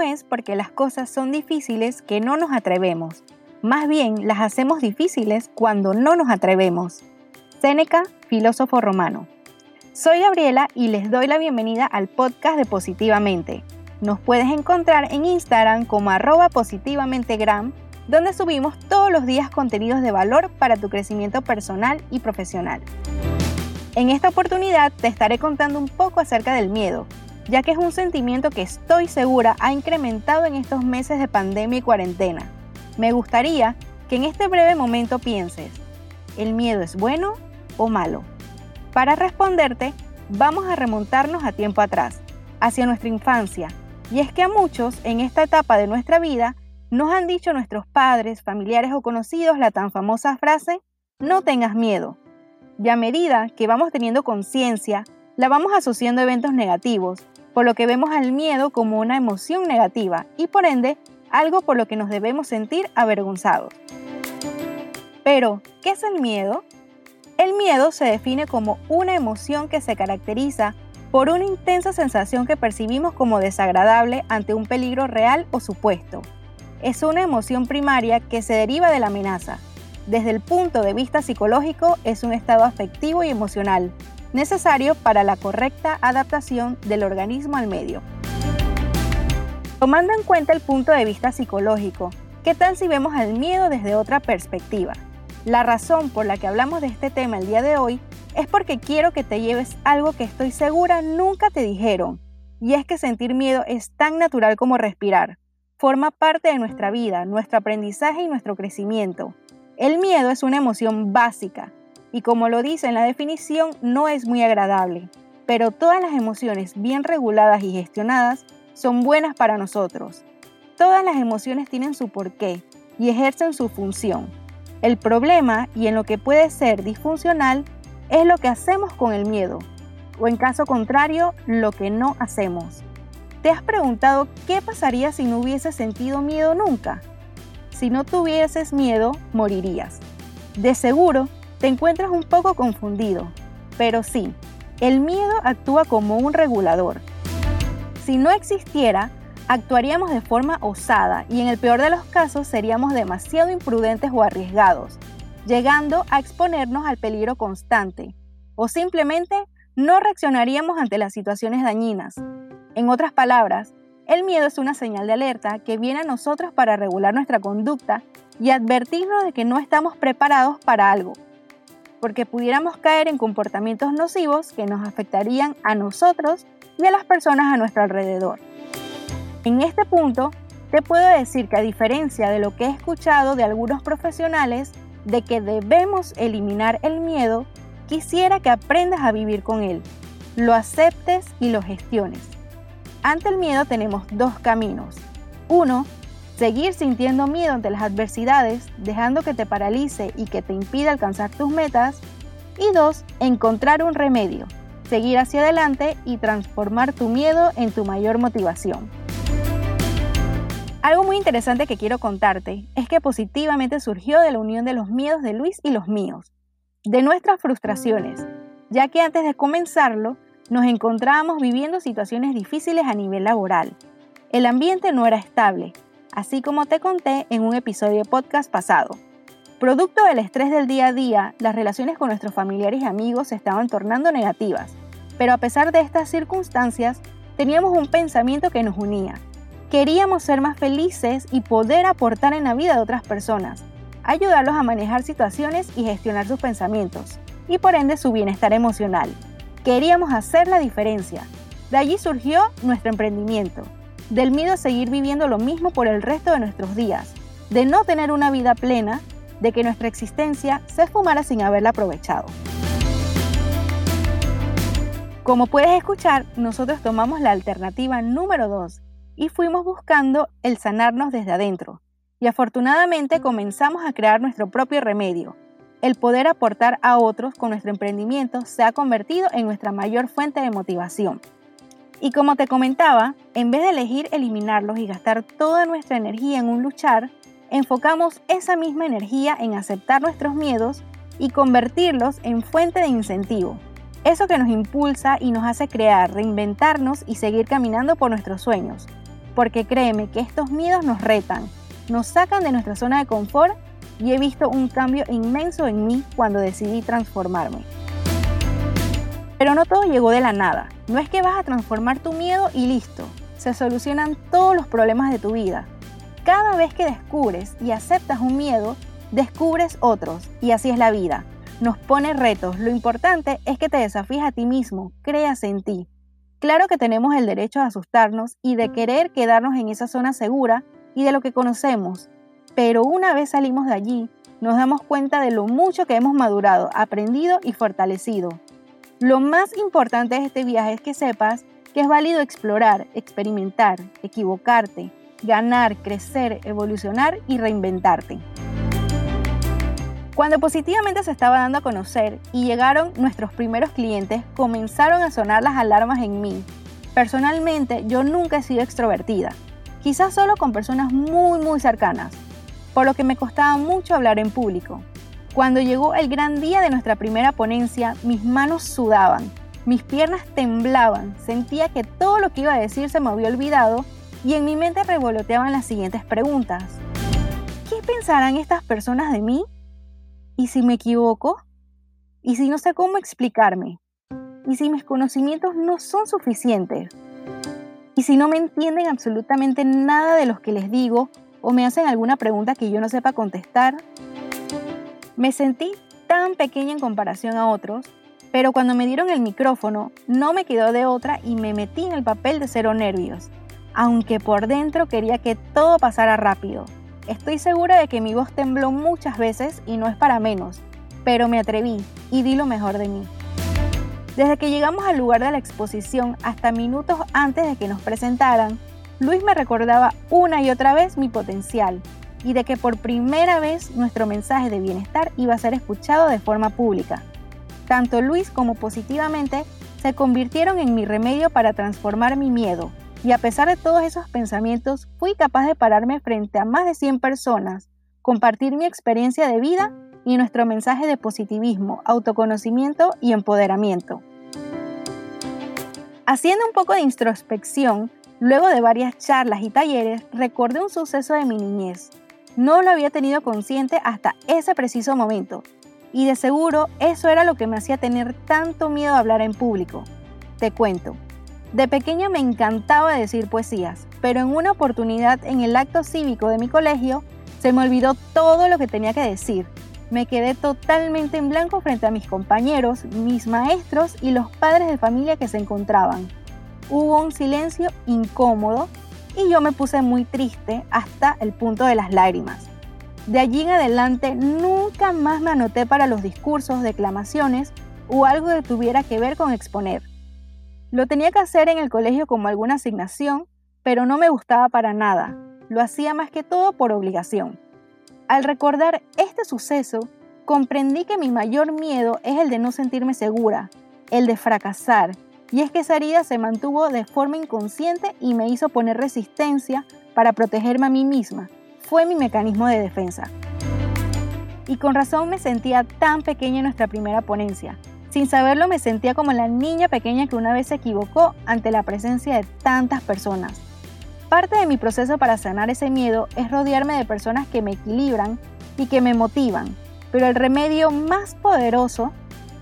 es porque las cosas son difíciles que no nos atrevemos. Más bien las hacemos difíciles cuando no nos atrevemos. Séneca, filósofo romano. Soy Gabriela y les doy la bienvenida al podcast de Positivamente. Nos puedes encontrar en Instagram como arroba donde subimos todos los días contenidos de valor para tu crecimiento personal y profesional. En esta oportunidad te estaré contando un poco acerca del miedo, ya que es un sentimiento que estoy segura ha incrementado en estos meses de pandemia y cuarentena. Me gustaría que en este breve momento pienses, ¿el miedo es bueno o malo? Para responderte, vamos a remontarnos a tiempo atrás, hacia nuestra infancia. Y es que a muchos en esta etapa de nuestra vida nos han dicho nuestros padres, familiares o conocidos la tan famosa frase, no tengas miedo. Y a medida que vamos teniendo conciencia, la vamos asociando a eventos negativos, por lo que vemos al miedo como una emoción negativa y por ende algo por lo que nos debemos sentir avergonzados. Pero, ¿qué es el miedo? El miedo se define como una emoción que se caracteriza por una intensa sensación que percibimos como desagradable ante un peligro real o supuesto. Es una emoción primaria que se deriva de la amenaza. Desde el punto de vista psicológico es un estado afectivo y emocional, necesario para la correcta adaptación del organismo al medio. Tomando en cuenta el punto de vista psicológico, ¿qué tal si vemos al miedo desde otra perspectiva? La razón por la que hablamos de este tema el día de hoy es porque quiero que te lleves algo que estoy segura nunca te dijeron, y es que sentir miedo es tan natural como respirar. Forma parte de nuestra vida, nuestro aprendizaje y nuestro crecimiento. El miedo es una emoción básica, y como lo dice en la definición, no es muy agradable, pero todas las emociones bien reguladas y gestionadas son buenas para nosotros. Todas las emociones tienen su porqué y ejercen su función. El problema, y en lo que puede ser disfuncional, es lo que hacemos con el miedo, o en caso contrario, lo que no hacemos. ¿Te has preguntado qué pasaría si no hubieses sentido miedo nunca? Si no tuvieses miedo, morirías. De seguro, te encuentras un poco confundido, pero sí, el miedo actúa como un regulador. Si no existiera, actuaríamos de forma osada y en el peor de los casos seríamos demasiado imprudentes o arriesgados, llegando a exponernos al peligro constante, o simplemente no reaccionaríamos ante las situaciones dañinas. En otras palabras, el miedo es una señal de alerta que viene a nosotros para regular nuestra conducta y advertirnos de que no estamos preparados para algo, porque pudiéramos caer en comportamientos nocivos que nos afectarían a nosotros y a las personas a nuestro alrededor. En este punto, te puedo decir que a diferencia de lo que he escuchado de algunos profesionales de que debemos eliminar el miedo, quisiera que aprendas a vivir con él, lo aceptes y lo gestiones. Ante el miedo tenemos dos caminos. Uno, seguir sintiendo miedo ante las adversidades, dejando que te paralice y que te impida alcanzar tus metas. Y dos, encontrar un remedio, seguir hacia adelante y transformar tu miedo en tu mayor motivación. Algo muy interesante que quiero contarte es que positivamente surgió de la unión de los miedos de Luis y los míos, de nuestras frustraciones, ya que antes de comenzarlo nos encontrábamos viviendo situaciones difíciles a nivel laboral. El ambiente no era estable, así como te conté en un episodio de podcast pasado. Producto del estrés del día a día, las relaciones con nuestros familiares y amigos se estaban tornando negativas, pero a pesar de estas circunstancias, teníamos un pensamiento que nos unía, Queríamos ser más felices y poder aportar en la vida de otras personas, ayudarlos a manejar situaciones y gestionar sus pensamientos, y por ende su bienestar emocional. Queríamos hacer la diferencia. De allí surgió nuestro emprendimiento, del miedo a seguir viviendo lo mismo por el resto de nuestros días, de no tener una vida plena, de que nuestra existencia se esfumara sin haberla aprovechado. Como puedes escuchar, nosotros tomamos la alternativa número 2 y fuimos buscando el sanarnos desde adentro. Y afortunadamente comenzamos a crear nuestro propio remedio. El poder aportar a otros con nuestro emprendimiento se ha convertido en nuestra mayor fuente de motivación. Y como te comentaba, en vez de elegir eliminarlos y gastar toda nuestra energía en un luchar, enfocamos esa misma energía en aceptar nuestros miedos y convertirlos en fuente de incentivo. Eso que nos impulsa y nos hace crear, reinventarnos y seguir caminando por nuestros sueños, porque créeme que estos miedos nos retan, nos sacan de nuestra zona de confort y he visto un cambio inmenso en mí cuando decidí transformarme. Pero no todo llegó de la nada. No es que vas a transformar tu miedo y listo. Se solucionan todos los problemas de tu vida. Cada vez que descubres y aceptas un miedo, descubres otros. Y así es la vida. Nos pone retos. Lo importante es que te desafíes a ti mismo, creas en ti. Claro que tenemos el derecho de asustarnos y de querer quedarnos en esa zona segura y de lo que conocemos. Pero una vez salimos de allí, nos damos cuenta de lo mucho que hemos madurado, aprendido y fortalecido. Lo más importante de este viaje es que sepas que es válido explorar, experimentar, equivocarte, ganar, crecer, evolucionar y reinventarte. Cuando positivamente se estaba dando a conocer y llegaron nuestros primeros clientes, comenzaron a sonar las alarmas en mí. Personalmente, yo nunca he sido extrovertida, quizás solo con personas muy muy cercanas, por lo que me costaba mucho hablar en público. Cuando llegó el gran día de nuestra primera ponencia, mis manos sudaban, mis piernas temblaban, sentía que todo lo que iba a decir se me había olvidado y en mi mente revoloteaban las siguientes preguntas. ¿Qué pensarán estas personas de mí? ¿Y si me equivoco? ¿Y si no sé cómo explicarme? ¿Y si mis conocimientos no son suficientes? ¿Y si no me entienden absolutamente nada de lo que les digo o me hacen alguna pregunta que yo no sepa contestar? Me sentí tan pequeña en comparación a otros, pero cuando me dieron el micrófono no me quedó de otra y me metí en el papel de cero nervios, aunque por dentro quería que todo pasara rápido. Estoy segura de que mi voz tembló muchas veces y no es para menos, pero me atreví y di lo mejor de mí. Desde que llegamos al lugar de la exposición hasta minutos antes de que nos presentaran, Luis me recordaba una y otra vez mi potencial y de que por primera vez nuestro mensaje de bienestar iba a ser escuchado de forma pública. Tanto Luis como positivamente se convirtieron en mi remedio para transformar mi miedo, y a pesar de todos esos pensamientos, fui capaz de pararme frente a más de 100 personas, compartir mi experiencia de vida y nuestro mensaje de positivismo, autoconocimiento y empoderamiento. Haciendo un poco de introspección, luego de varias charlas y talleres, recordé un suceso de mi niñez, no lo había tenido consciente hasta ese preciso momento. Y de seguro eso era lo que me hacía tener tanto miedo a hablar en público. Te cuento. De pequeña me encantaba decir poesías, pero en una oportunidad en el acto cívico de mi colegio se me olvidó todo lo que tenía que decir. Me quedé totalmente en blanco frente a mis compañeros, mis maestros y los padres de familia que se encontraban. Hubo un silencio incómodo y yo me puse muy triste hasta el punto de las lágrimas. De allí en adelante nunca más me anoté para los discursos, declamaciones o algo que tuviera que ver con exponer. Lo tenía que hacer en el colegio como alguna asignación, pero no me gustaba para nada. Lo hacía más que todo por obligación. Al recordar este suceso, comprendí que mi mayor miedo es el de no sentirme segura, el de fracasar, y es que esa herida se mantuvo de forma inconsciente y me hizo poner resistencia para protegerme a mí misma. Fue mi mecanismo de defensa. Y con razón me sentía tan pequeña en nuestra primera ponencia. Sin saberlo me sentía como la niña pequeña que una vez se equivocó ante la presencia de tantas personas. Parte de mi proceso para sanar ese miedo es rodearme de personas que me equilibran y que me motivan, pero el remedio más poderoso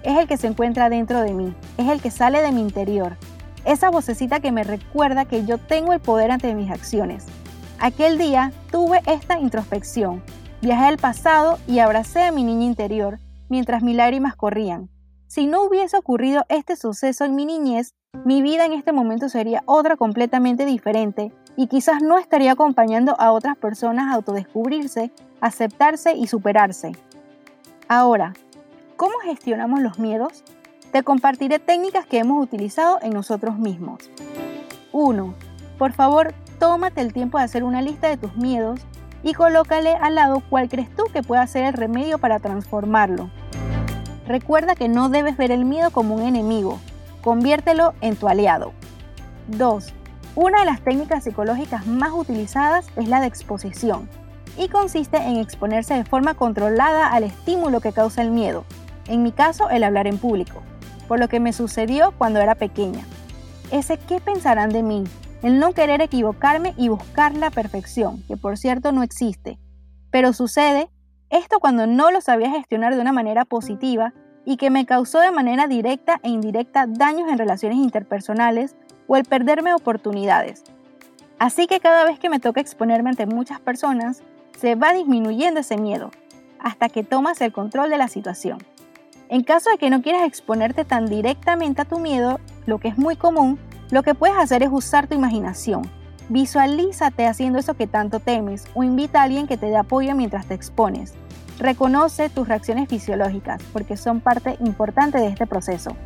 es el que se encuentra dentro de mí, es el que sale de mi interior, esa vocecita que me recuerda que yo tengo el poder ante mis acciones. Aquel día tuve esta introspección, viajé al pasado y abracé a mi niña interior mientras mis lágrimas corrían. Si no hubiese ocurrido este suceso en mi niñez, mi vida en este momento sería otra completamente diferente y quizás no estaría acompañando a otras personas a autodescubrirse, aceptarse y superarse. Ahora, ¿Cómo gestionamos los miedos? Te compartiré técnicas que hemos utilizado en nosotros mismos. 1. Por favor, tómate el tiempo de hacer una lista de tus miedos y colócale al lado cuál crees tú que pueda ser el remedio para transformarlo. Recuerda que no debes ver el miedo como un enemigo, conviértelo en tu aliado. 2. Una de las técnicas psicológicas más utilizadas es la de exposición y consiste en exponerse de forma controlada al estímulo que causa el miedo, en mi caso el hablar en público, por lo que me sucedió cuando era pequeña. Ese qué pensarán de mí, el no querer equivocarme y buscar la perfección, que por cierto no existe. Pero sucede esto cuando no lo sabía gestionar de una manera positiva y que me causó de manera directa e indirecta daños en relaciones interpersonales o el perderme oportunidades. Así que cada vez que me toca exponerme ante muchas personas, se va disminuyendo ese miedo, hasta que tomas el control de la situación. En caso de que no quieras exponerte tan directamente a tu miedo, lo que es muy común, lo que puedes hacer es usar tu imaginación. Visualízate haciendo eso que tanto temes o invita a alguien que te dé apoyo mientras te expones. Reconoce tus reacciones fisiológicas porque son parte importante de este proceso.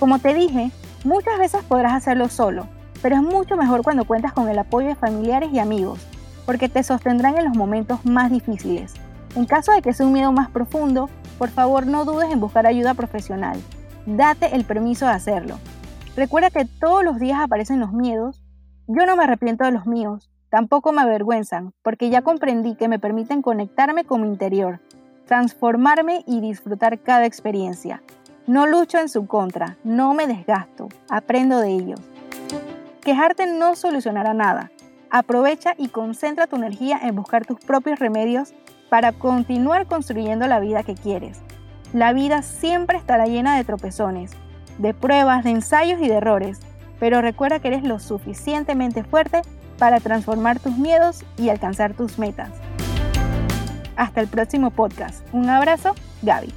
Como te dije, muchas veces podrás hacerlo solo, pero es mucho mejor cuando cuentas con el apoyo de familiares y amigos, porque te sostendrán en los momentos más difíciles. En caso de que sea un miedo más profundo, por favor no dudes en buscar ayuda profesional. Date el permiso de hacerlo. Recuerda que todos los días aparecen los miedos. Yo no me arrepiento de los míos, tampoco me avergüenzan, porque ya comprendí que me permiten conectarme con mi interior, transformarme y disfrutar cada experiencia. No lucho en su contra, no me desgasto, aprendo de ellos. Quejarte no solucionará nada. Aprovecha y concentra tu energía en buscar tus propios remedios para continuar construyendo la vida que quieres. La vida siempre estará llena de tropezones, de pruebas, de ensayos y de errores, pero recuerda que eres lo suficientemente fuerte para transformar tus miedos y alcanzar tus metas. Hasta el próximo podcast. Un abrazo, Gaby.